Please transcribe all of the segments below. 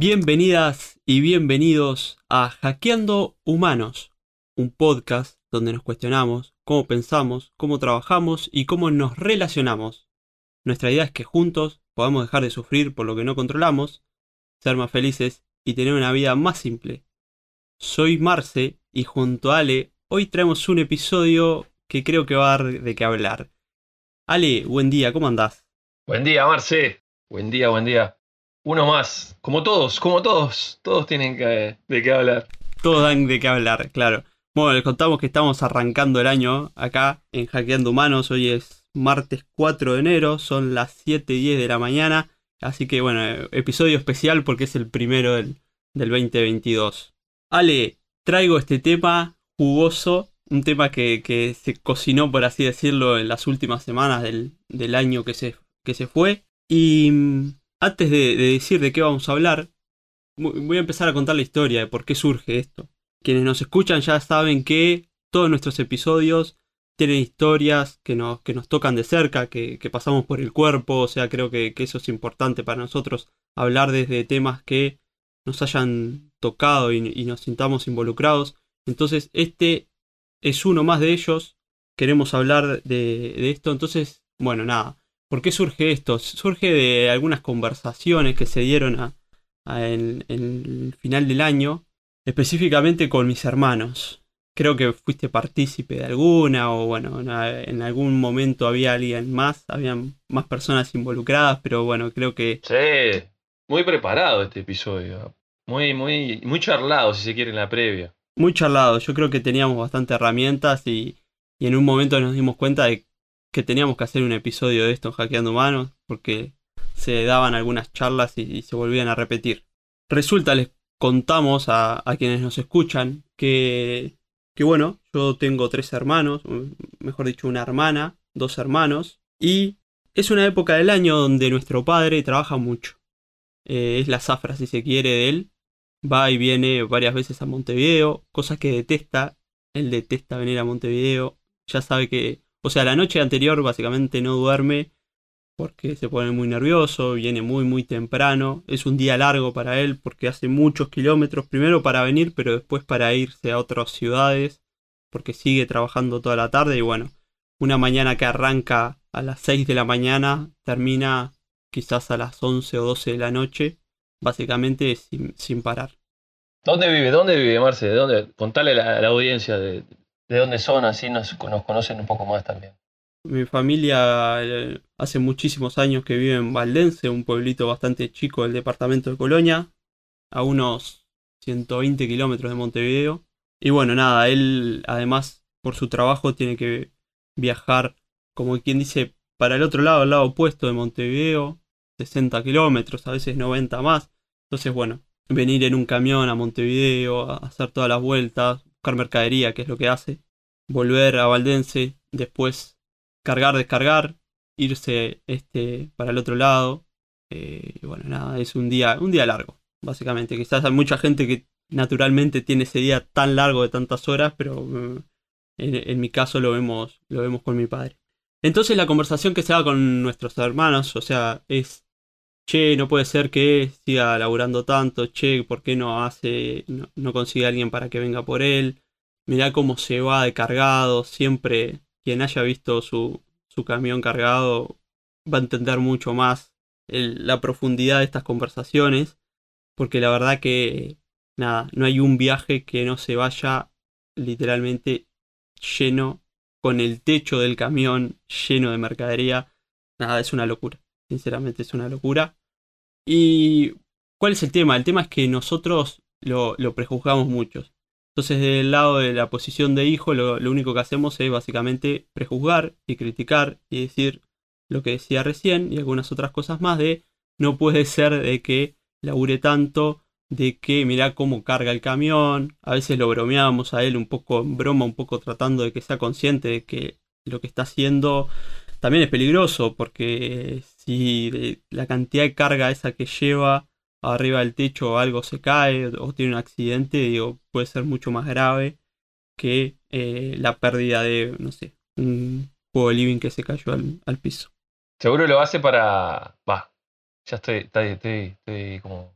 Bienvenidas y bienvenidos a Hackeando Humanos, un podcast donde nos cuestionamos cómo pensamos, cómo trabajamos y cómo nos relacionamos. Nuestra idea es que juntos podamos dejar de sufrir por lo que no controlamos, ser más felices y tener una vida más simple. Soy Marce y junto a Ale hoy traemos un episodio que creo que va a dar de qué hablar. Ale, buen día, ¿cómo andás? Buen día, Marce. Buen día, buen día. Uno más. Como todos, como todos. Todos tienen que, de qué hablar. Todos dan de qué hablar, claro. Bueno, les contamos que estamos arrancando el año acá en Hackeando Humanos. Hoy es martes 4 de enero, son las 7 y 10 de la mañana. Así que bueno, episodio especial porque es el primero del, 2022. Ale, traigo este tema jugoso, un tema que, se cocinó, por así decirlo, en las últimas semanas del, año que se, que se fue. Y antes de, decir de qué vamos a hablar, voy a empezar a contar la historia de por qué surge esto. Quienes nos escuchan ya saben que todos nuestros episodios tienen historias que nos, que nos tocan de cerca, que, pasamos por el cuerpo, o sea, creo que, eso es importante para nosotros, hablar desde temas que nos hayan tocado y, nos sintamos involucrados. Entonces, este es uno más de ellos, queremos hablar de esto, entonces, bueno, nada, ¿Por qué surge esto? Surge de algunas conversaciones que se dieron en, el final del año, específicamente con mis hermanos. Creo que fuiste partícipe de alguna, o bueno, en algún momento había alguien más, habían más personas involucradas, pero bueno, creo que. Sí, muy preparado este episodio. Muy, muy, muy charlado, si se quiere, en la previa. Muy charlado, yo creo que teníamos bastantes herramientas y, y en un momento nos dimos cuenta de que teníamos que hacer un episodio de esto Hackeando Humanos, porque se daban algunas charlas y, se volvían a repetir. Resulta, les contamos a, quienes nos escuchan que, que, bueno, yo tengo tres hermanos, mejor dicho, una hermana, dos hermanos, y es una época del año donde nuestro padre trabaja mucho. Eh, es la zafra, si se quiere, de él. Va y viene varias veces a Montevideo, cosas que detesta. Él detesta venir a Montevideo. Ya sabe que o sea, la noche anterior básicamente no duerme porque se pone muy nervioso, viene muy muy temprano, es un día largo para él porque hace muchos kilómetros, primero para venir, pero después para irse a otras ciudades, porque sigue trabajando toda la tarde y bueno, una mañana que arranca a las 6 de la mañana, termina quizás a las 11 o 12 de la noche, básicamente sin, parar. ¿Dónde vive? ¿Dónde vive Marce? ¿De dónde? Contale a la, audiencia de, de dónde son, así nos, conocen un poco más también. Mi familia eh, hace muchísimos años que vive en Valdense, un pueblito bastante chico del departamento de Colonia, a unos 120 kilómetros de Montevideo. Y bueno, nada, él además por su trabajo tiene que viajar, como quien dice, para el otro lado, al lado opuesto de Montevideo, 60 kilómetros, a veces 90 más. Entonces, bueno, venir en un camión a Montevideo, a hacer todas las vueltas, buscar mercadería, que es lo que hace, volver a Valdense, después cargar, descargar, irse este para el otro lado. Eh, bueno, nada, es un día, un día largo, básicamente. Quizás hay mucha gente que naturalmente tiene ese día tan largo de tantas horas, pero mm, en, mi caso lo vemos, lo vemos con mi padre. Entonces la conversación que se da con nuestros hermanos, o sea, es che, no puede ser que siga laburando tanto, che, ¿por qué no hace, no, consigue a alguien para que venga por él? Mirá cómo se va de cargado, siempre quien haya visto su, su camión cargado va a entender mucho más la profundidad de estas conversaciones, porque la verdad que, nada, no hay un viaje que no se vaya literalmente lleno, con el techo del camión lleno de mercadería, nada, es una locura. Sinceramente es una locura. ¿Y cuál es el tema? El tema es que nosotros lo, prejuzgamos mucho. Entonces, del lado de la posición de hijo, lo, único que hacemos es básicamente prejuzgar y criticar y decir lo que decía recién y algunas otras cosas más de no puede ser de que labure tanto, de que mira cómo carga el camión, a veces lo bromeamos a él un poco en broma, un poco tratando de que sea consciente de que lo que está haciendo también es peligroso porque si la cantidad de carga esa que lleva arriba del techo algo se cae o tiene un accidente, digo, puede ser mucho más grave que eh, la pérdida de, no sé, un juego de living que se cayó al, piso. Seguro lo hace para... Va, ya estoy, estoy, estoy, como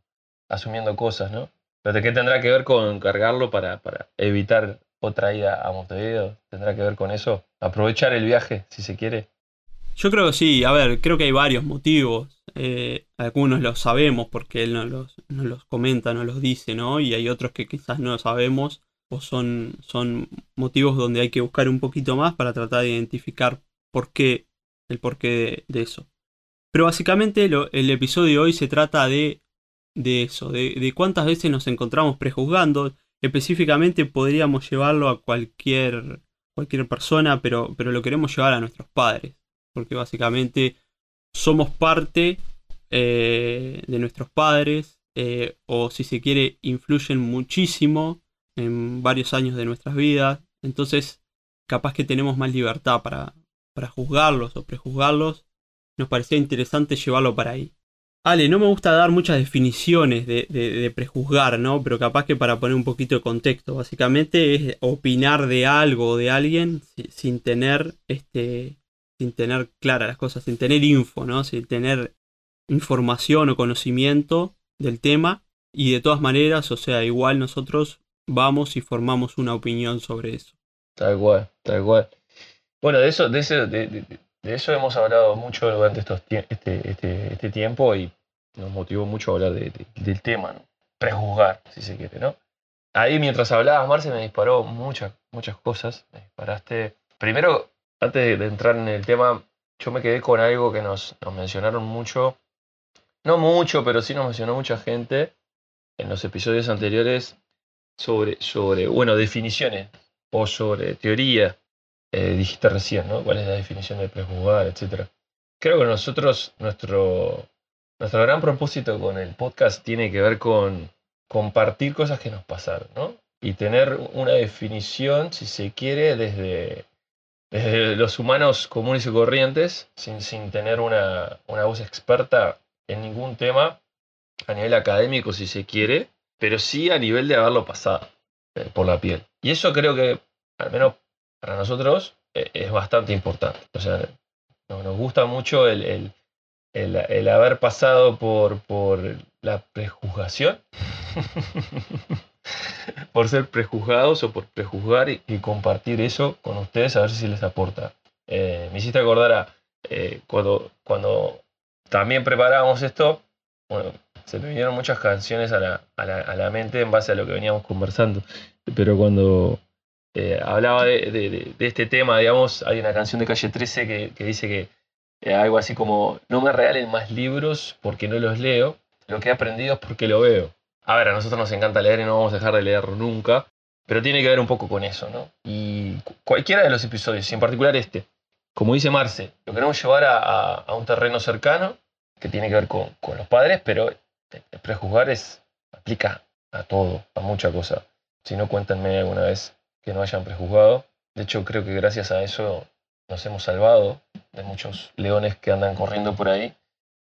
asumiendo cosas, ¿no? Pero ¿qué tendrá que ver con cargarlo para, para evitar otra ida a Montevideo? ¿Tendrá que ver con eso? Aprovechar el viaje, si se quiere. Yo creo que sí, a ver, creo que hay varios motivos. Eh, algunos los sabemos porque él nos los, nos los comenta, nos los dice, ¿no? Y hay otros que quizás no sabemos o son, son motivos donde hay que buscar un poquito más para tratar de identificar por qué, el porqué de, eso. Pero básicamente el episodio de hoy se trata de, de eso, de, de cuántas veces nos encontramos prejuzgando. Específicamente podríamos llevarlo a cualquier, cualquier persona, pero, pero lo queremos llevar a nuestros padres porque básicamente somos parte eh, de nuestros padres, eh, o si se quiere, influyen muchísimo en varios años de nuestras vidas, entonces capaz que tenemos más libertad para, para juzgarlos o prejuzgarlos, nos parecía interesante llevarlo para ahí. Ale, no me gusta dar muchas definiciones de, de, prejuzgar, ¿no? Pero capaz que para poner un poquito de contexto. Básicamente es opinar de algo o de alguien sin tener este, sin tener claras las cosas, sin tener info, ¿no? Sin tener información o conocimiento del tema. Y de todas maneras, o sea, igual nosotros vamos y formamos una opinión sobre eso. Tal cual, tal cual. Bueno, de eso, de, eso, de, eso hemos hablado mucho durante estos, este, este, este, tiempo y nos motivó mucho hablar del tema, ¿no? Prejuzgar, si se quiere, ¿no? Ahí mientras hablabas, Marce, me disparó muchas, muchas cosas. Me disparaste. Primero, antes de entrar en el tema, yo me quedé con algo que nos, mencionaron mucho. No mucho, pero sí nos mencionó mucha gente en los episodios anteriores sobre, sobre bueno, definiciones o sobre teoría. Eh, dijiste recién, ¿no? ¿Cuál es la definición de prejuzgar, etcétera? Creo que nosotros, nuestro, nuestro gran propósito con el podcast tiene que ver con compartir cosas que nos pasaron, ¿no? Y tener una definición, si se quiere, desde, desde los humanos comunes y corrientes, sin, sin tener una, voz experta en ningún tema, a nivel académico si se quiere, pero sí a nivel de haberlo pasado eh, por la piel. Y eso creo que, al menos para nosotros, eh, es bastante importante. O sea, nos gusta mucho el, el, haber pasado por, por la prejuzgación por ser prejuzgados o por prejuzgar y, compartir eso con ustedes a ver si les aporta. Eh, me hiciste acordar a eh, cuando, cuando también preparábamos esto, bueno, se me vinieron muchas canciones a la, a, la, a la, mente en base a lo que veníamos conversando. Pero cuando eh, hablaba de, de, de, este tema, digamos, hay una canción de Calle 13 que, que dice que algo así como, no me regalen más libros porque no los leo, lo que he aprendido es porque lo veo. A ver, a nosotros nos encanta leer y no vamos a dejar de leer nunca, pero tiene que ver un poco con eso, ¿no? Y cualquiera de los episodios, y en particular este, como dice Marce, lo queremos llevar a, un terreno cercano que tiene que ver con, los padres, pero el prejuzgar es, aplica a todo, a mucha cosa. Si no, cuéntenme alguna vez que no hayan prejuzgado. De hecho, creo que gracias a eso nos hemos salvado de muchos leones que andan corriendo por ahí,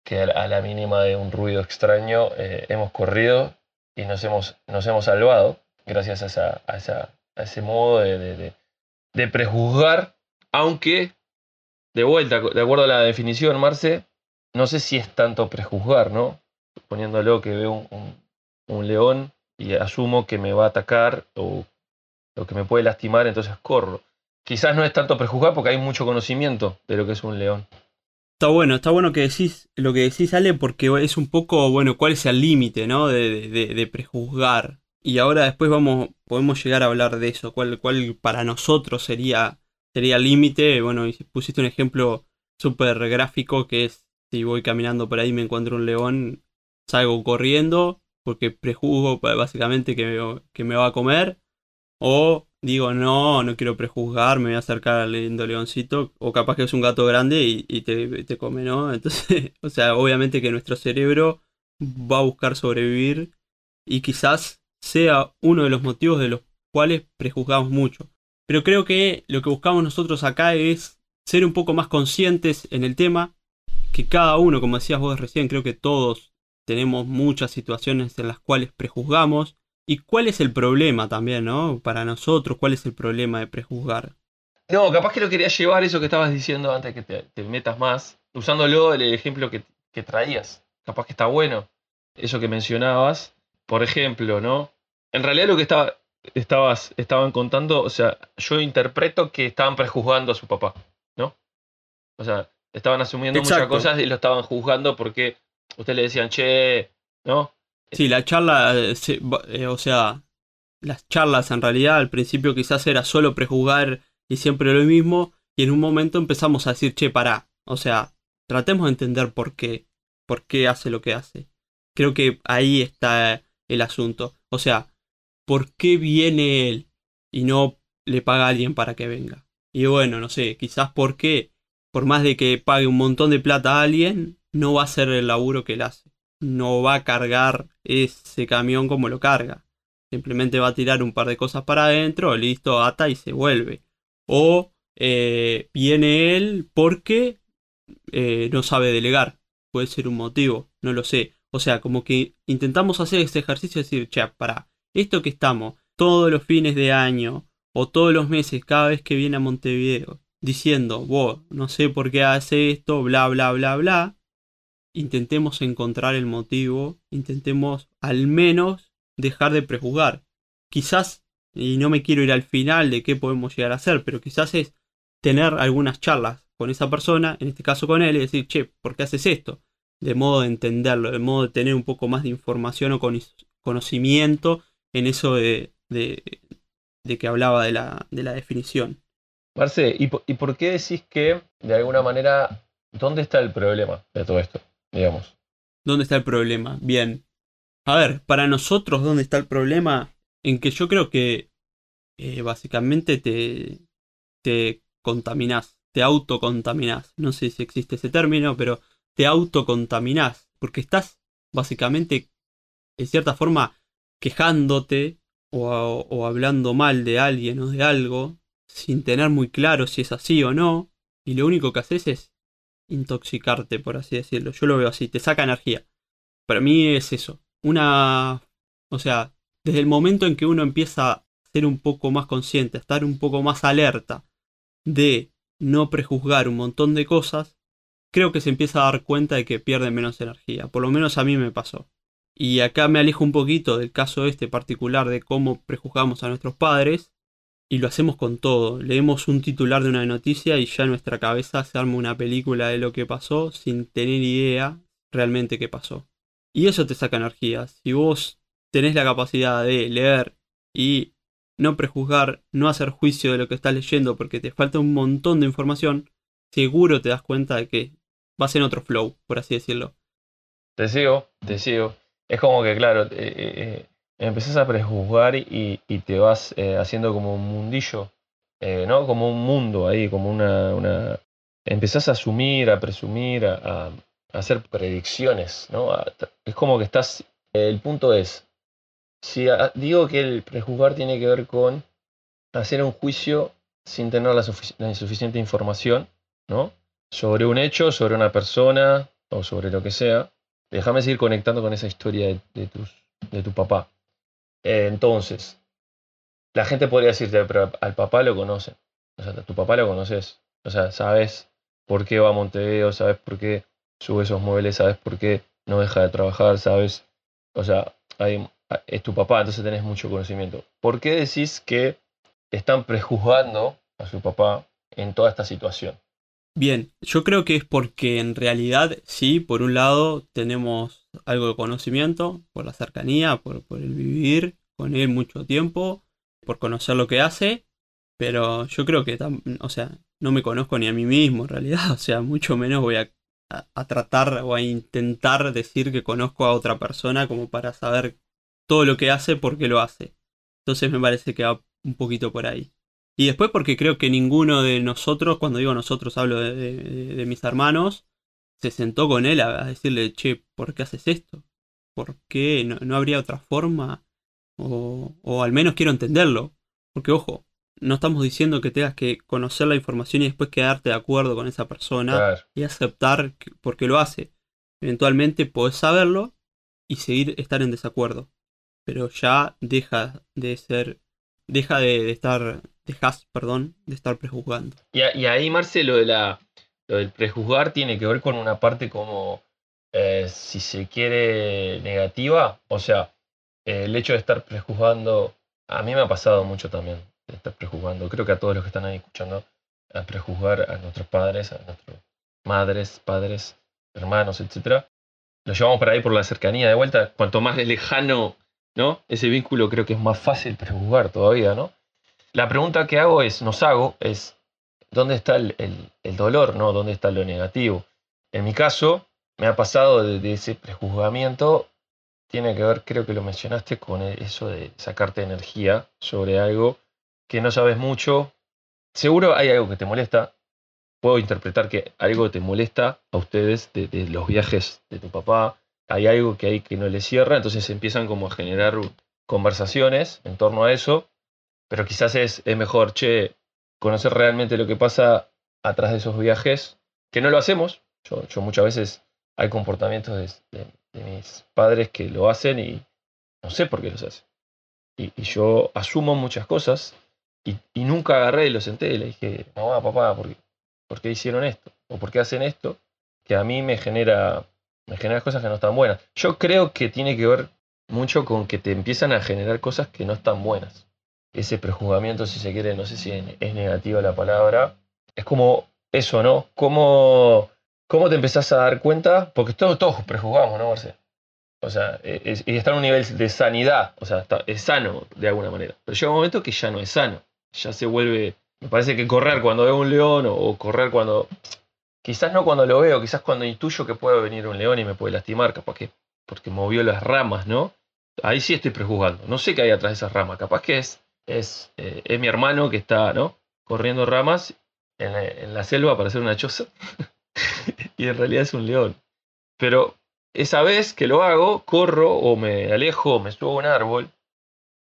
que a la mínima de un ruido extraño eh, hemos corrido y nos hemos, nos hemos salvado gracias a, esa, a, esa, a ese modo de, de, prejuzgar, aunque, de vuelta, de acuerdo a la definición, Marce, no sé si es tanto prejuzgar, ¿no? Poniéndolo que veo un, un, león y asumo que me va a atacar o, o que me puede lastimar, entonces corro. Quizás no es tanto prejuzgar porque hay mucho conocimiento de lo que es un león. Está bueno, está bueno que decís lo que decís, Ale, porque es un poco, bueno, cuál es el límite, ¿no? De, de, prejuzgar. Y ahora después vamos, podemos llegar a hablar de eso, cuál, cuál para nosotros sería, sería el límite. Bueno, pusiste un ejemplo súper gráfico que es, si voy caminando por ahí y me encuentro un león, salgo corriendo porque prejuzgo básicamente que que me va a comer. O digo, no, no quiero prejuzgar, me voy a acercar al lindo leoncito, o capaz que es un gato grande y, te, come, ¿no? Entonces, o sea, obviamente que nuestro cerebro va a buscar sobrevivir y quizás sea uno de los motivos de los cuales prejuzgamos mucho. Pero creo que lo que buscamos nosotros acá es ser un poco más conscientes en el tema, que cada uno, como decías vos recién, creo que todos tenemos muchas situaciones en las cuales prejuzgamos ¿Y cuál es el problema también, no? Para nosotros, ¿cuál es el problema de prejuzgar? No, capaz que lo quería llevar eso que estabas diciendo antes que te, metas más, usándolo el ejemplo que, que traías. Capaz que está bueno. Eso que mencionabas, por ejemplo, ¿no? En realidad lo que estaba, estabas, estaban contando, o sea, yo interpreto que estaban prejuzgando a su papá, ¿no? O sea, estaban asumiendo muchas cosas y lo estaban juzgando porque ustedes le decían, che, ¿no? Sí, la charla, eh, eh, o sea, las charlas en realidad al principio quizás era solo prejuzgar y siempre lo mismo, y en un momento empezamos a decir, che, pará, o sea, tratemos de entender por qué, por qué hace lo que hace. Creo que ahí está el asunto. O sea, ¿por qué viene él y no le paga a alguien para que venga? Y bueno, no sé, quizás porque, por más de que pague un montón de plata a alguien, no va a hacer el laburo que él hace. No va a cargar ese camión como lo carga. Simplemente va a tirar un par de cosas para adentro, listo, ata y se vuelve. O eh, viene él porque eh, no sabe delegar. Puede ser un motivo, no lo sé. O sea, como que intentamos hacer ese ejercicio de decir, che, para, esto que estamos todos los fines de año o todos los meses cada vez que viene a Montevideo diciendo, vos, no sé por qué hace esto, bla, bla, bla, bla, intentemos encontrar el motivo, intentemos al menos dejar de prejuzgar. Quizás, y no me quiero ir al final de qué podemos llegar a hacer, pero quizás es tener algunas charlas con esa persona, en este caso con él, y decir, che, ¿por qué haces esto? De modo de entenderlo, de modo de tener un poco más de información o conocimiento en eso de, de, que hablaba de la, de la definición. Marce, ¿y por, ¿y por qué decís que, de alguna manera, dónde está el problema de todo esto, ¿Dónde está el problema? Bien. A ver, para nosotros, ¿dónde está el problema? En que yo creo que eh, básicamente te, te contaminás, te autocontaminás. No sé si existe ese término, pero te autocontaminás. Porque estás básicamente, en cierta forma, quejándote o, hablando mal de alguien o de algo sin tener muy claro si es así o no, y lo único que haces es intoxicarte, por así decirlo. Yo lo veo así, te saca energía. Para mí es eso. Una. O sea, desde el momento en que uno empieza a ser un poco más consciente, a estar un poco más alerta de no prejuzgar un montón de cosas, creo que se empieza a dar cuenta de que pierde menos energía. Por lo menos a mí me pasó. Y acá me alejo un poquito del caso este particular de cómo prejuzgamos a nuestros padres. Y lo hacemos con todo. Leemos un titular de una noticia y ya en nuestra cabeza se arma una película de lo que pasó sin tener idea realmente qué pasó. Y eso te saca energía. Si vos tenés la capacidad de leer y no prejuzgar, no hacer juicio de lo que estás leyendo porque te falta un montón de información, seguro te das cuenta de que vas en otro flow, por así decirlo. Te sigo, te sigo es como que, claro, eh, eh, eh, empezás a prejuzgar y, te vas haciendo como un mundillo, ¿no? Como un mundo ahí, como una, una... Empezás a asumir, a presumir, a, hacer predicciones, ¿no? es como que estás... El punto es, si digo que el prejuzgar tiene que ver con hacer un juicio sin tener la, la suficiente información, ¿no? Sobre un hecho, sobre una persona o sobre lo que sea, Déjame seguir conectando con esa historia de, tus, de tu papá. Entonces, la gente podría decirte, pero al papá lo conocen. O sea, tu papá lo conoces. O sea, sabes por qué va a Montevideo, sabes por qué sube esos muebles, sabes por qué no deja de trabajar, sabes. O sea, es tu papá, entonces tenés mucho conocimiento. ¿Por qué decís que están prejuzgando a su papá en toda esta situación? Bien, yo creo que es porque en realidad sí, por un lado tenemos algo de conocimiento, por la cercanía, por, el vivir con él mucho tiempo, por conocer lo que hace, pero yo creo que, o sea, no me conozco ni a mí mismo en realidad, o sea, mucho menos voy a, a tratar o a intentar decir que conozco a otra persona como para saber todo lo que hace, por qué lo hace. Entonces me parece que va un poquito por ahí. Y después porque creo que ninguno de nosotros, cuando digo nosotros hablo de, mis hermanos, se sentó con él a, decirle, che, ¿por qué haces esto? ¿Por qué? ¿No, habría otra forma? O, o, al menos quiero entenderlo. Porque ojo, no estamos diciendo que tengas que conocer la información y después quedarte de acuerdo con esa persona y aceptar por qué lo hace. Eventualmente podés saberlo y seguir estar en desacuerdo. pero ya deja de ser, deja de, estar, dejas, perdón, de estar prejuzgando. Y, ahí, Marcelo, de la, lo del prejuzgar tiene que ver con una parte como, eh, si se quiere, negativa. O sea, el hecho de estar prejuzgando, a mí me ha pasado mucho también, de estar prejuzgando. Creo que a todos los que están ahí escuchando, a prejuzgar a nuestros padres, a nuestras madres, padres, hermanos, etc. Lo llevamos por ahí por la cercanía de vuelta. Cuanto más lejano, ¿no? Ese vínculo creo que es más fácil prejuzgar todavía, ¿no? La pregunta que hago es, nos hago, es, ¿dónde está el, dolor, ¿no? ¿Dónde está lo negativo? En mi caso, me ha pasado de, ese prejuzgamiento, tiene que ver, creo que lo mencionaste, con eso de sacarte energía sobre algo que no sabes mucho. Seguro hay algo que te molesta, puedo interpretar que algo te molesta a ustedes de, los viajes de tu papá, hay algo que hay que no le cierra, entonces empiezan como a generar conversaciones en torno a eso, pero quizás es, mejor, che, conocer realmente lo que pasa atrás de esos viajes, que no lo hacemos, yo, muchas veces hay comportamientos de, mis padres que lo hacen y no sé por qué los hacen. Y, yo asumo muchas cosas y, nunca agarré y lo senté y le dije, no, papá, ¿por qué? ¿por qué hicieron esto? ¿O por qué hacen esto? Que a mí me genera, me genera cosas que no están buenas. Yo creo que tiene que ver mucho con que te empiezan a generar cosas que no están buenas. Ese prejuzgamiento, si se quiere, no sé si es negativa la palabra, es como eso, ¿no? ¿Cómo, cómo te empezás a dar cuenta? Porque todos, todos prejuzgamos, ¿no, Marcelo? O sea, y está en un nivel de sanidad, o sea, es sano de alguna manera. Pero llega un momento que ya no es sano, ya se vuelve me parece que correr cuando veo un león o, correr cuando... Quizás no cuando lo veo, quizás cuando intuyo que puede venir un león y me puede lastimar, capaz que porque movió las ramas, ¿no? Ahí sí estoy prejuzgando. No sé qué hay atrás de esas ramas. Capaz que es, es, eh, es mi hermano que está, ¿no? Corriendo ramas en la, selva para hacer una choza. y en realidad es un león. Pero esa vez que lo hago, corro o me alejo o me subo a un árbol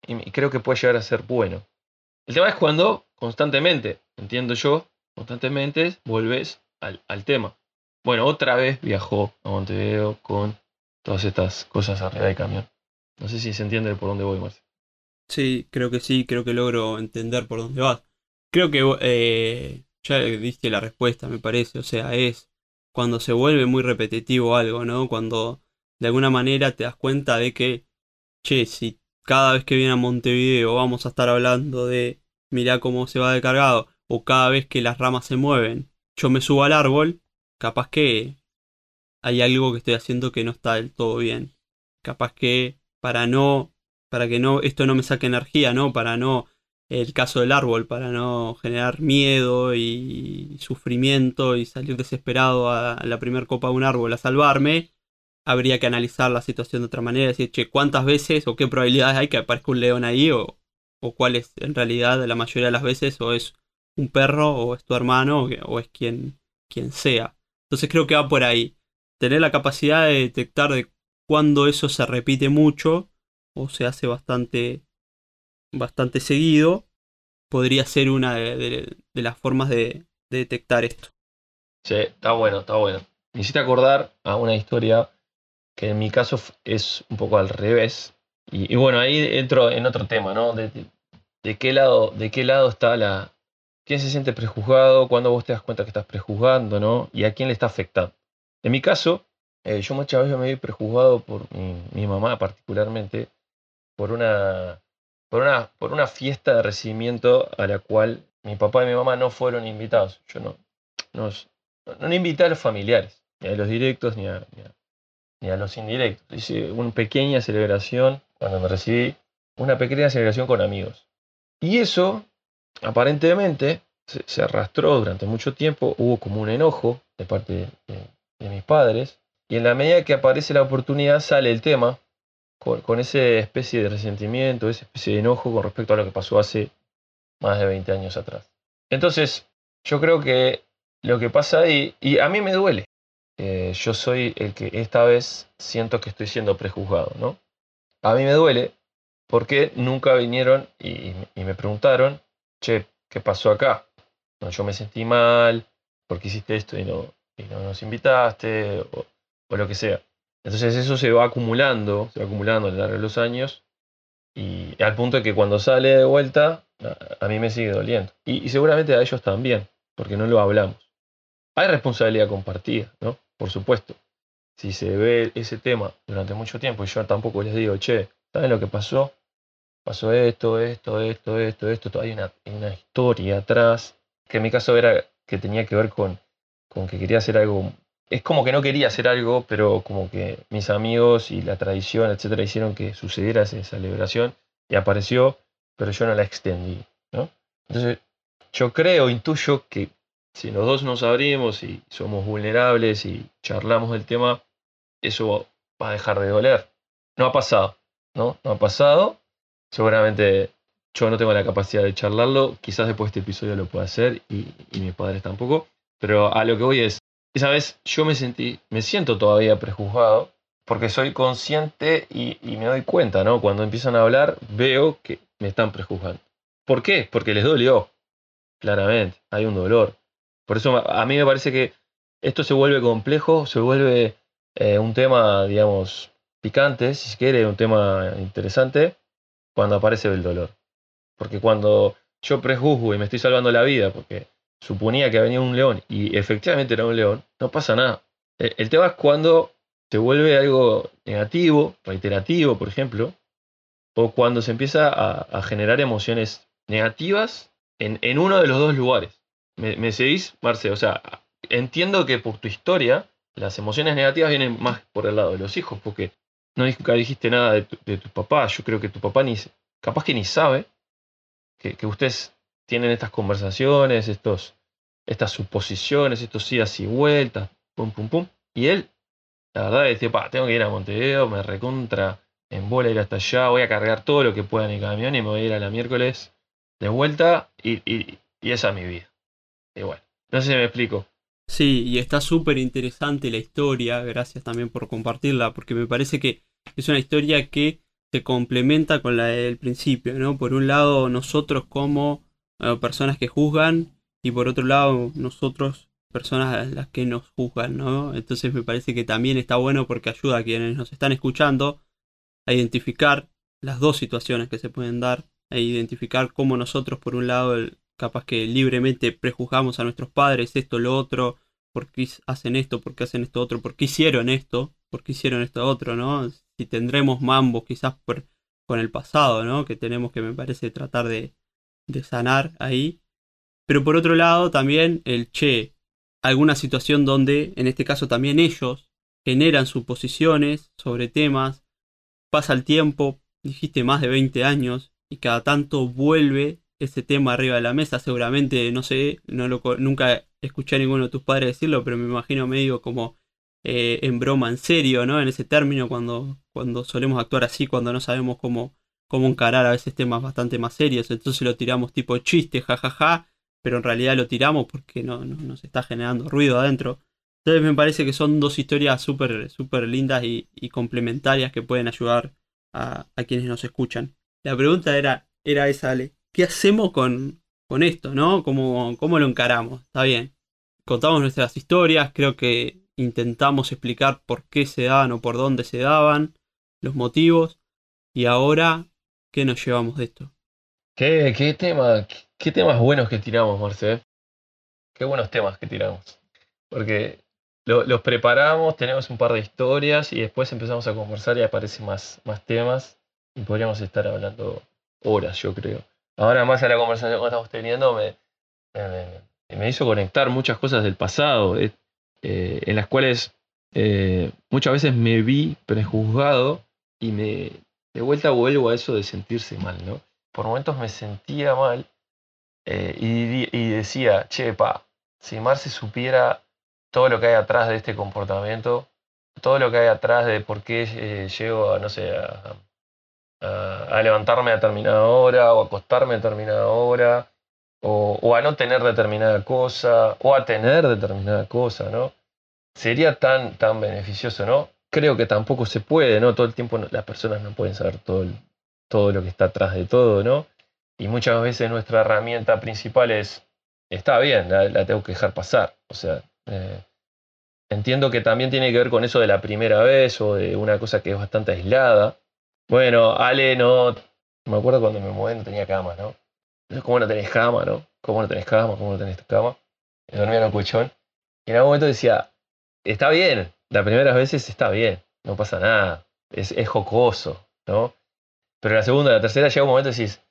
y creo que puede llegar a ser bueno. El tema es cuando constantemente, entiendo yo, constantemente vuelves al, tema. Bueno, otra vez viajó a Montevideo con todas estas cosas arriba del camión. No sé si se entiende por dónde voy, Marce. Sí, creo que sí, creo que logro entender por dónde vas. Creo que eh, ya diste la respuesta, me parece. O sea, es cuando se vuelve muy repetitivo algo, ¿no? Cuando de alguna manera te das cuenta de que, che, si cada vez que viene a Montevideo vamos a estar hablando de mirá cómo se va de cargado, o cada vez que las ramas se mueven, yo me subo al árbol, capaz que hay algo que estoy haciendo que no está del todo bien. Capaz que para no, para que no, esto no me saque energía, ¿no? Para no, el caso del árbol, para no generar miedo y sufrimiento y salir desesperado a la primera copa de un árbol a salvarme, habría que analizar la situación de otra manera, decir, che, ¿cuántas veces o qué probabilidades hay que aparezca un león ahí o, o cuál es en realidad la mayoría de las veces o es un perro o es tu hermano o, es quien, quien sea. Entonces creo que va por ahí. Tener la capacidad de detectar de cuando eso se repite mucho o se hace bastante, bastante seguido podría ser una de, las formas de, detectar esto. Sí, está bueno, está bueno. Me hiciste acordar a una historia que en mi caso es un poco al revés. Y, bueno, ahí entro en otro tema, ¿no? De, qué lado, de qué lado está la. ¿Quién se siente prejuzgado? ¿Cuándo vos te das cuenta que estás prejuzgando, ¿no? Y a quién le está afectando. En mi caso, eh, yo muchas veces me vi prejuzgado por mi, mamá, particularmente, por una, por, una, por una fiesta de recibimiento a la cual mi papá y mi mamá no fueron invitados. Yo no, no, no invité a los familiares, ni a los directos, ni a, ni a los indirectos. Hice una pequeña celebración cuando me recibí, una pequeña celebración con amigos. Y eso, aparentemente, se, arrastró durante mucho tiempo, hubo como un enojo de parte de, mis padres, y en la medida que aparece la oportunidad sale el tema, con, con esa especie de resentimiento, esa especie de enojo con respecto a lo que pasó hace más de 20 años atrás. Entonces, yo creo que lo que pasa ahí, y a mí me duele, eh, yo soy el que esta vez siento que estoy siendo prejuzgado, ¿no? A mí me duele porque nunca vinieron y, me preguntaron, che, ¿qué pasó acá? No, yo me sentí mal, porque hiciste esto y no, no nos invitaste? O, lo que sea. Entonces eso se va acumulando, se va acumulando a lo largo de los años Y al punto de que cuando sale de vuelta, a, mí me sigue doliendo. Y, seguramente a ellos también, porque no lo hablamos. Hay responsabilidad compartida, ¿no? Por supuesto. Si se ve ese tema durante mucho tiempo yo tampoco les digo, che, ¿saben lo que pasó? Pasó esto, esto, esto, esto, esto. Hay una, una historia atrás, que en mi caso era que tenía que ver con, con que quería hacer algo es como que no quería hacer algo, pero como que mis amigos y la tradición, etcétera, hicieron que sucediera esa celebración y apareció, pero yo no la extendí, ¿no? Entonces, yo creo, intuyo que si los dos nos abrimos y somos vulnerables y charlamos del tema, eso va a dejar de doler. No ha pasado, ¿no? No ha pasado. Seguramente yo no tengo la capacidad de charlarlo, quizás después de este episodio lo pueda hacer y, y mis padres tampoco, pero a lo que voy es, esa vez yo me sentí, me siento todavía prejuzgado, porque soy consciente y, me doy cuenta, ¿no? Cuando empiezan a hablar, veo que me están prejuzgando. ¿Por qué? Porque les dolió. Claramente, hay un dolor. Por eso a mí me parece que esto se vuelve complejo, se vuelve eh, un tema, digamos, picante, si se quiere, un tema interesante, cuando aparece el dolor. Porque cuando yo prejuzgo y me estoy salvando la vida, porque suponía que venía un león y efectivamente era un león, no pasa nada. E, el, tema es cuando se vuelve algo negativo, reiterativo, por ejemplo, o cuando se empieza a, generar emociones negativas en, uno de los dos lugares. ¿Me, seguís, Marce? O sea, entiendo que por tu historia las emociones negativas vienen más por el lado de los hijos, porque no dijiste nada de tu, papá. Yo creo que tu papá ni, capaz que ni sabe que, que ustedes tienen estas conversaciones, estos, estas suposiciones, estos idas y vueltas, pum, pum, pum. Y él, la verdad, decía, pa, tengo que ir a Montevideo, me recontra en bola ir hasta allá, voy a cargar todo lo que pueda en el camión y me voy a ir a la miércoles de vuelta y, y, y esa es mi vida. Y bueno, no sé si me explico. Sí, y está súper interesante la historia, gracias también por compartirla, porque me parece que es una historia que se complementa con la del principio, ¿no? Por un lado, nosotros como personas que juzgan y por otro lado nosotros personas las que nos juzgan, ¿no? Entonces me parece que también está bueno porque ayuda a quienes nos están escuchando a identificar las dos situaciones que se pueden dar, a identificar cómo nosotros por un lado capaz que libremente prejuzgamos a nuestros padres esto, lo otro, por qué hacen esto, por qué hacen esto otro, por qué hicieron esto, por qué hicieron esto otro, ¿no? Si tendremos mambos quizás por, con el pasado, ¿no? Que tenemos que me parece tratar de, de sanar ahí. Pero por otro lado, también el che, alguna situación donde, en este caso también ellos, generan suposiciones sobre temas, pasa el tiempo, dijiste más de 20 años, y cada tanto vuelve ese tema arriba de la mesa. Seguramente, no sé, no lo, nunca escuché a ninguno de tus padres decirlo, pero me imagino medio como eh, en broma, en serio, ¿no? En ese término, cuando, cuando solemos actuar así, cuando no sabemos cómo, cómo encarar a veces temas bastante más serios. Entonces lo tiramos tipo chiste, jajaja, pero en realidad lo tiramos porque no, nos está generando ruido adentro. Entonces me parece que son dos historias súper super lindas y, complementarias que pueden ayudar a, quienes nos escuchan. La pregunta era, era esa, Ale. ¿Qué hacemos con, con esto, no? ¿Cómo, ¿Cómo lo encaramos? Está bien. Contamos nuestras historias, creo que intentamos explicar por qué se daban o por dónde se daban, los motivos. Y ahora ¿Qué nos llevamos de esto? ¿Qué, qué, tema, qué, temas buenos que tiramos, Marce? Qué buenos temas que tiramos. Porque los preparamos, tenemos un par de historias y después empezamos a conversar y aparecen más, más temas y podríamos estar hablando horas, yo creo. Ahora más a la conversación que estamos teniendo me, me, hizo conectar muchas cosas del pasado, eh, eh, en las cuales eh, muchas veces me vi prejuzgado y me, de vuelta vuelvo a eso de sentirse mal, ¿no? Por momentos me sentía mal y, decía, che, pa, si Marce supiera todo lo que hay atrás de este comportamiento, todo lo que hay atrás de por qué llego a, no sé, a, levantarme a determinada hora o acostarme a determinada hora, o, o, a no tener determinada cosa, o a tener determinada cosa, ¿no? Sería tan, tan beneficioso, ¿no? creo que tampoco se puede, ¿no? Todo el tiempo las personas no pueden saber todo, todo lo que está atrás de todo, ¿no? Y muchas veces nuestra herramienta principal es, está bien, la, tengo que dejar pasar. O sea, eh, entiendo que también tiene que ver con eso de la primera vez o de una cosa que es bastante aislada. Bueno, Ale no, Me acuerdo cuando me mudé no tenía cama, ¿no? Entonces, ¿cómo no tenés cama, no? ¿Cómo no tenés cama? ¿Cómo no tenés cama? Y dormía en un colchón. Y en algún momento decía, está bien, las primeras veces está bien, no pasa nada, es, es jocoso, ¿no? Pero la segunda, la tercera llega un momento y decís,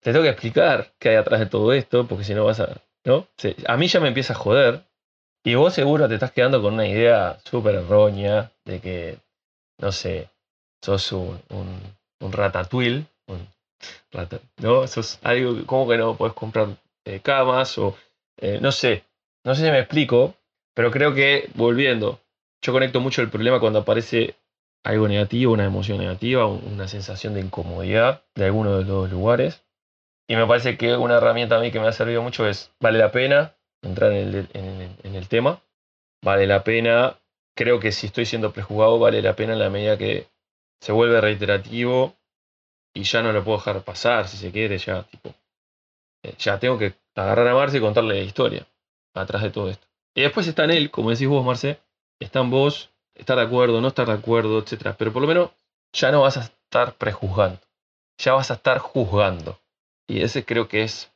te tengo que explicar qué hay atrás de todo esto, porque si no vas a, ¿no? A mí ya me empieza a joder, y vos seguro te estás quedando con una idea súper errónea de que, no sé, sos un, un, un ratatouille, rata- ¿no? Sos algo, como que no podés comprar eh, camas o, eh, no sé, no sé si me explico, pero creo que, volviendo, yo conecto mucho el problema cuando aparece algo negativo, una emoción negativa, un- una sensación de incomodidad de alguno de los lugares. Y me parece que una herramienta a mí que me ha servido mucho es, vale la pena entrar en el, en tema, vale la pena, creo que si estoy siendo prejuzgado, vale la pena en la medida que se vuelve reiterativo y ya no lo puedo dejar pasar, si se quiere, ya, tipo, eh, ya tengo que agarrar a Marce y contarle la historia atrás de todo esto. Y después está en él, como decís vos, Marce, está en vos, estar de acuerdo, no estar de acuerdo, etcétera. Pero por lo menos ya no vas a estar prejuzgando, ya vas a estar juzgando. Y ese creo que es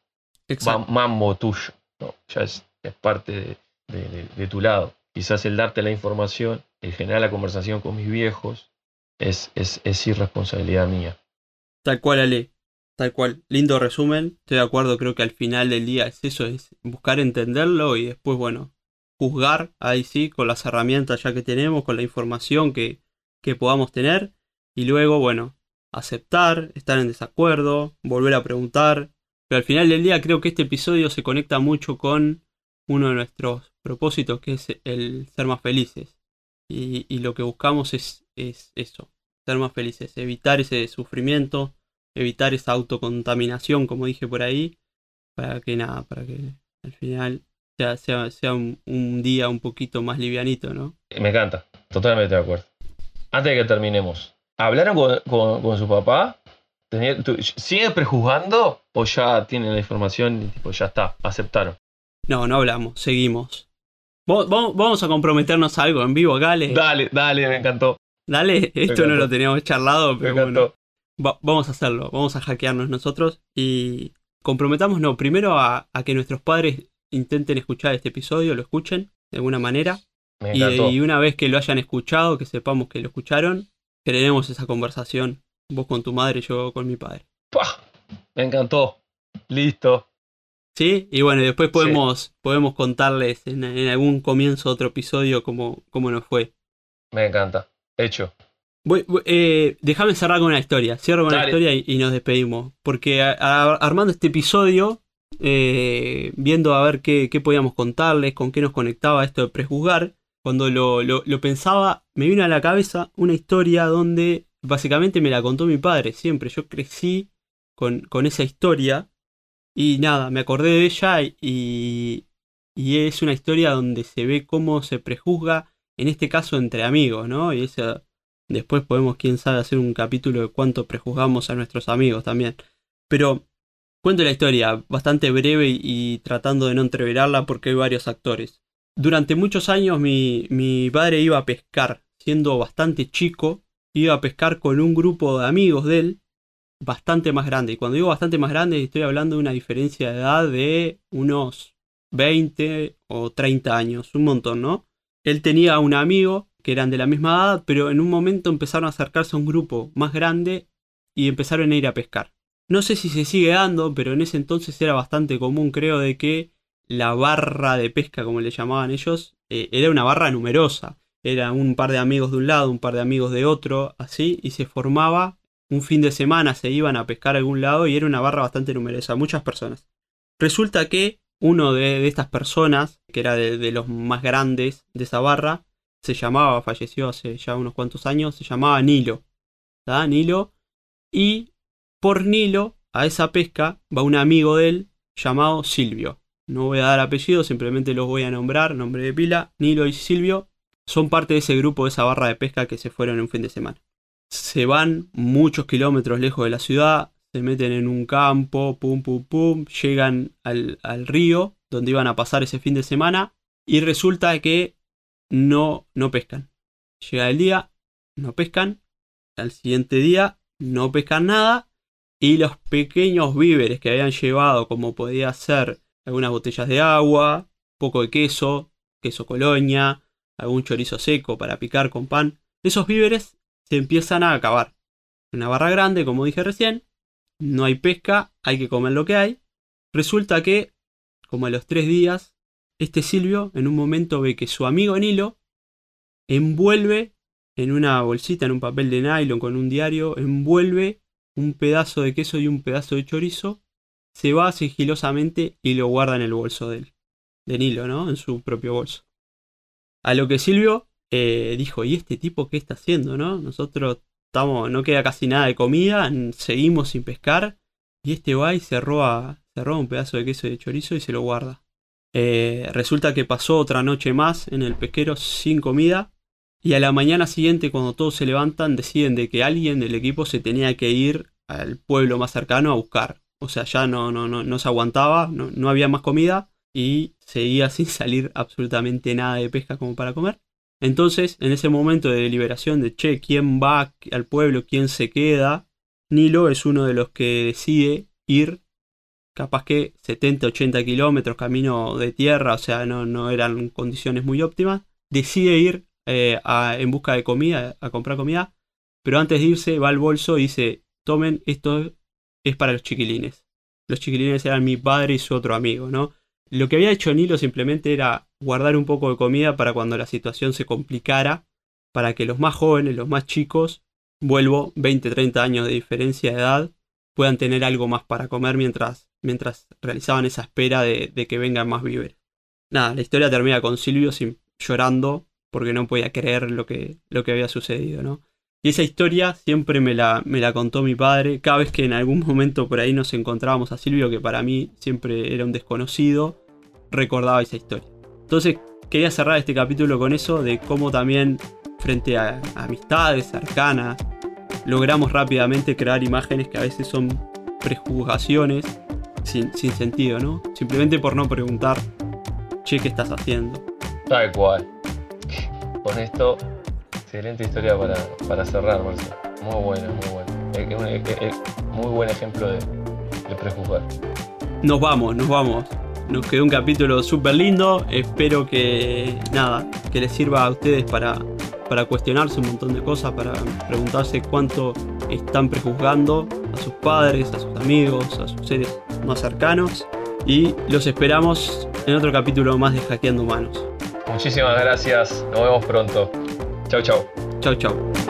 mambo tuyo, ¿no? ya es, es parte de, de- de- de tu lado. Quizás el darte la información, el generar la conversación con mis viejos, es, es, es irresponsabilidad mía. Tal cual, Ale. Tal cual. Lindo resumen. Estoy de acuerdo, creo que al final del día es eso, es buscar entenderlo y después, bueno, juzgar ahí sí, con las herramientas ya que tenemos, con la información que, que podamos tener. Y luego, bueno, aceptar, estar en desacuerdo, volver a preguntar. Pero al final del día creo que este episodio se conecta mucho con uno de nuestros propósitos, que es el ser más felices. Y, y lo que buscamos es, es eso, ser más felices, evitar ese sufrimiento, evitar esa autocontaminación, como dije por ahí, para que nada, para que al final sea, sea, sea un, un día un poquito más livianito, ¿no? Me encanta, totalmente de acuerdo. Antes de que terminemos, ¿hablaron con, con- con su papá? Tenía- tú- ¿Sigue prejuzgando o ya tienen la información y tipo, ya está, aceptaron? No, no hablamos, seguimos. Vamos, a comprometernos a algo en vivo, Gale. Dale, dale, me encantó. Dale, esto no lo teníamos charlado, pero encantó. bueno, va- vamos a hacerlo, vamos a hackearnos nosotros y comprometamos, no, primero a, a que nuestros padres intenten escuchar este episodio, lo escuchen de alguna manera. Me Y, y una vez que lo hayan escuchado, que sepamos que lo escucharon, generemos esa conversación, vos con tu madre, yo con mi padre. ¡Pah! Me encantó. Listo. ¿Sí? Y bueno, después podemos, podemos contarles en, en algún comienzo de otro episodio cómo, cómo nos fue. Me encanta. Hecho. Voy- voy- eh, déjame cerrar con una historia. Cierro con una Dale. historia y, y nos despedimos. Porque a- a- armando este episodio, eh, viendo a ver qué, qué podíamos contarles, con qué nos conectaba esto de prejuzgar, cuando lo, lo- lo pensaba, me vino a la cabeza una historia donde básicamente me la contó mi padre siempre. Yo crecí con, con esa historia y nada, me acordé de ella y, y es una historia donde se ve cómo se prejuzga, en este caso entre amigos, ¿no? Y esa, Después podemos, quién sabe, hacer un capítulo de cuánto prejuzgamos a nuestros amigos también. Pero cuento la historia, bastante breve y, y tratando de no entreverarla porque hay varios actores. Durante muchos años mi, mi padre iba a pescar, siendo bastante chico, iba a pescar con un grupo de amigos de él, bastante más grande. Y cuando digo bastante más grande, estoy hablando de una diferencia de edad de unos 20 o 30 años, un montón, ¿no? Él tenía un amigo que eran de la misma edad, pero en un momento empezaron a acercarse a un grupo más grande y empezaron a ir a pescar. No sé si se sigue dando, pero en ese entonces era bastante común, creo, de que la barra de pesca, como le llamaban ellos, eh, era una barra numerosa. Era un par de amigos de un lado, un par de amigos de otro, así, y se formaba un fin de semana, se iban a pescar a algún lado y era una barra bastante numerosa, muchas personas. Resulta que uno de, estas personas, que era de, los más grandes de esa barra, se llamaba, falleció hace ya unos cuantos años, se llamaba Nilo. Nilo. Y por Nilo, a esa pesca, va un amigo de él llamado Silvio. No voy a dar apellido, simplemente los voy a nombrar, nombre de pila. Nilo y Silvio son parte de ese grupo, de esa barra de pesca que se fueron en un fin de semana. Se van muchos kilómetros lejos de la ciudad, se meten en un campo, pum, pum, pum, llegan al, al río donde iban a pasar ese fin de semana y resulta que no, no pescan. Llega el día, no pescan. Al siguiente día, no pescan nada. y los pequeños víveres que habían llevado, como podía ser algunas botellas de agua, poco de queso, queso colonia, algún chorizo seco para picar con pan, esos víveres se empiezan a acabar. Una barra grande, como dije recién, no hay pesca, hay que comer lo que hay. Resulta que, como a los tres días, este Silvio en un momento ve que su amigo Nilo envuelve en una bolsita, en un papel de nylon con un diario, envuelve un pedazo de queso y un pedazo de chorizo, se va sigilosamente y lo guarda en el bolso de él, de Nilo, ¿no? En su propio bolso. A lo que Silvio eh, dijo, ¿y este tipo qué está haciendo, no? Nosotros estamos, no queda casi nada de comida, seguimos sin pescar, y este va y se roba, un pedazo de queso de chorizo y se lo guarda. Eh, resulta que pasó otra noche más en el pesquero sin comida y a la mañana siguiente cuando todos se levantan deciden de que alguien del equipo se tenía que ir al pueblo más cercano a buscar. O sea, ya no, no, no, no se aguantaba, no, no había más comida y seguía sin salir absolutamente nada de pesca como para comer. Entonces, en ese momento de deliberación de, che, ¿quién va al pueblo? ¿Quién se queda? Nilo es uno de los que decide ir capaz que 70, 80 kilómetros camino de tierra, o sea, no, eran condiciones muy óptimas, decide ir eh, en busca de comida, a comprar comida, pero antes de irse va al bolso y dice, tomen, esto es para los chiquilines. Los chiquilines eran mi padre y su otro amigo, ¿no? Lo que había hecho Nilo simplemente era guardar un poco de comida para cuando la situación se complicara, para que los más jóvenes, los más chicos, vuelvo, 20, 30 años de diferencia de edad, puedan tener algo más para comer mientras, mientras realizaban esa espera de, que vengan más víveres. Nada, la historia termina con Silvio llorando porque no podía creer lo que, lo que había sucedido, ¿no? Y esa historia siempre me la, me la contó mi padre. Cada vez que en algún momento por ahí nos encontrábamos a Silvio, que para mí siempre era un desconocido, recordaba esa historia. Entonces quería cerrar este capítulo con eso, de cómo también frente a amistades cercanas, logramos rápidamente crear imágenes que a veces son prejuzgaciones sin, sin sentido, ¿no? Simplemente por no preguntar, che, ¿qué estás haciendo? Tal cual. Con esto, excelente historia para, para cerrar, Marcelo. Muy buena, muy buena. muy buen ejemplo de, de prejuzgar. Nos vamos, nos vamos. Nos quedó un capítulo súper lindo. Espero que nada, que les sirva a ustedes para, para cuestionarse un montón de cosas, para preguntarse cuánto están prejuzgando a sus padres, a sus amigos, a sus seres más cercanos. Y los esperamos en otro capítulo más de Hackeando Humanos. Muchísimas gracias, nos vemos pronto. Chau, chau. Chau, chau.